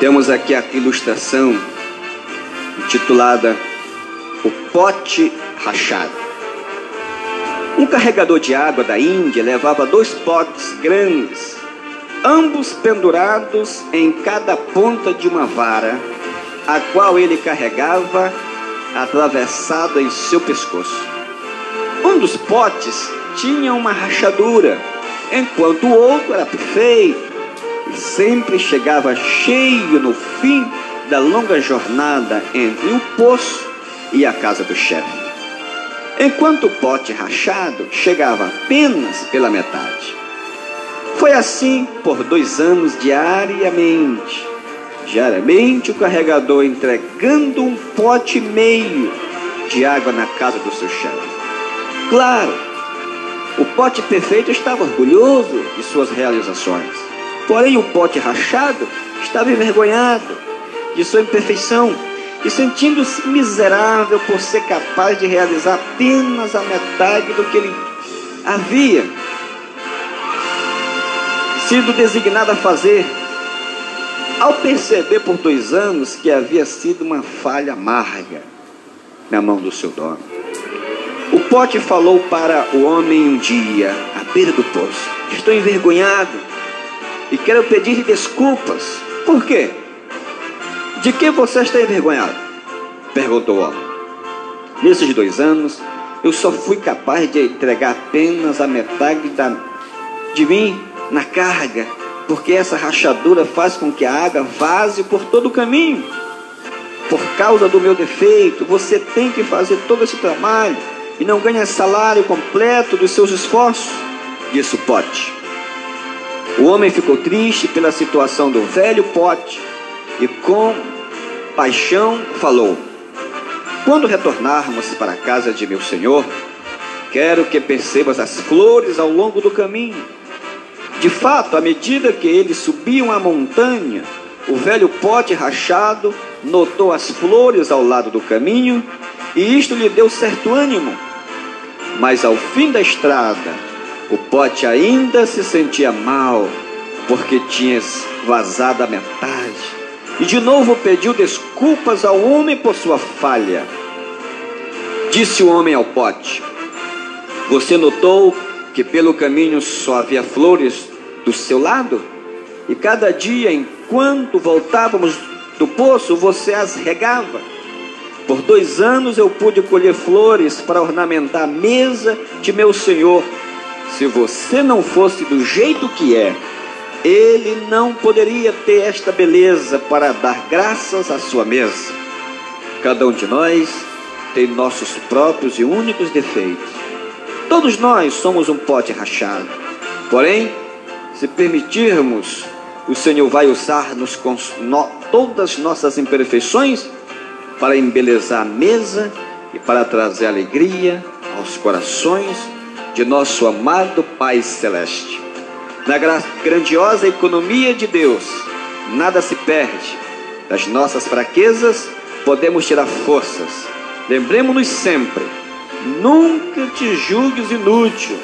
Temos aqui a ilustração intitulada O Pote Rachado. Um carregador de água da Índia levava dois potes grandes, ambos pendurados em cada ponta de uma vara, a qual ele carregava atravessado em seu pescoço. Um dos potes tinha uma rachadura, enquanto o outro era perfeito sempre chegava cheio no fim da longa jornada entre o poço e a casa do chefe. Enquanto o pote rachado chegava apenas pela metade. Foi assim por dois anos diariamente. Diariamente o carregador entregando um pote e meio de água na casa do seu chefe. Claro, o pote perfeito estava orgulhoso de suas realizações. Porém, o pote rachado estava envergonhado de sua imperfeição e sentindo-se miserável por ser capaz de realizar apenas a metade do que ele havia sido designado a fazer. Ao perceber por dois anos que havia sido uma falha amarga na mão do seu dono, o pote falou para o homem um dia, à beira do poço: Estou envergonhado e quero pedir desculpas. Por quê? De que você está envergonhado? Perguntou o homem. Nesses dois anos, eu só fui capaz de entregar apenas a metade da, de mim na carga, porque essa rachadura faz com que a água vaze por todo o caminho. Por causa do meu defeito, você tem que fazer todo esse trabalho e não ganha salário completo dos seus esforços. Disse o pote. O homem ficou triste pela situação do velho pote e com paixão falou: Quando retornarmos para a casa de meu senhor, quero que percebas as flores ao longo do caminho. De fato, à medida que eles subiam a montanha, o velho pote rachado notou as flores ao lado do caminho e isto lhe deu certo ânimo. Mas ao fim da estrada, o pote ainda se sentia mal, porque tinha vazado a metade. E de novo pediu desculpas ao homem por sua falha. Disse o homem ao pote: Você notou que pelo caminho só havia flores do seu lado? E cada dia, enquanto voltávamos do poço, você as regava. Por dois anos eu pude colher flores para ornamentar a mesa de meu senhor se você não fosse do jeito que é, ele não poderia ter esta beleza para dar graças à sua mesa. Cada um de nós tem nossos próprios e únicos defeitos. Todos nós somos um pote rachado. Porém, se permitirmos, o Senhor vai usar-nos com no, todas nossas imperfeições para embelezar a mesa e para trazer alegria aos corações de nosso amado Pai Celeste. Na grandiosa economia de Deus, nada se perde. Das nossas fraquezas, podemos tirar forças. Lembremos-nos sempre: nunca te julgues inútil.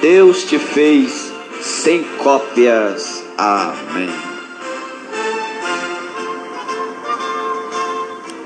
Deus te fez sem cópias. Amém.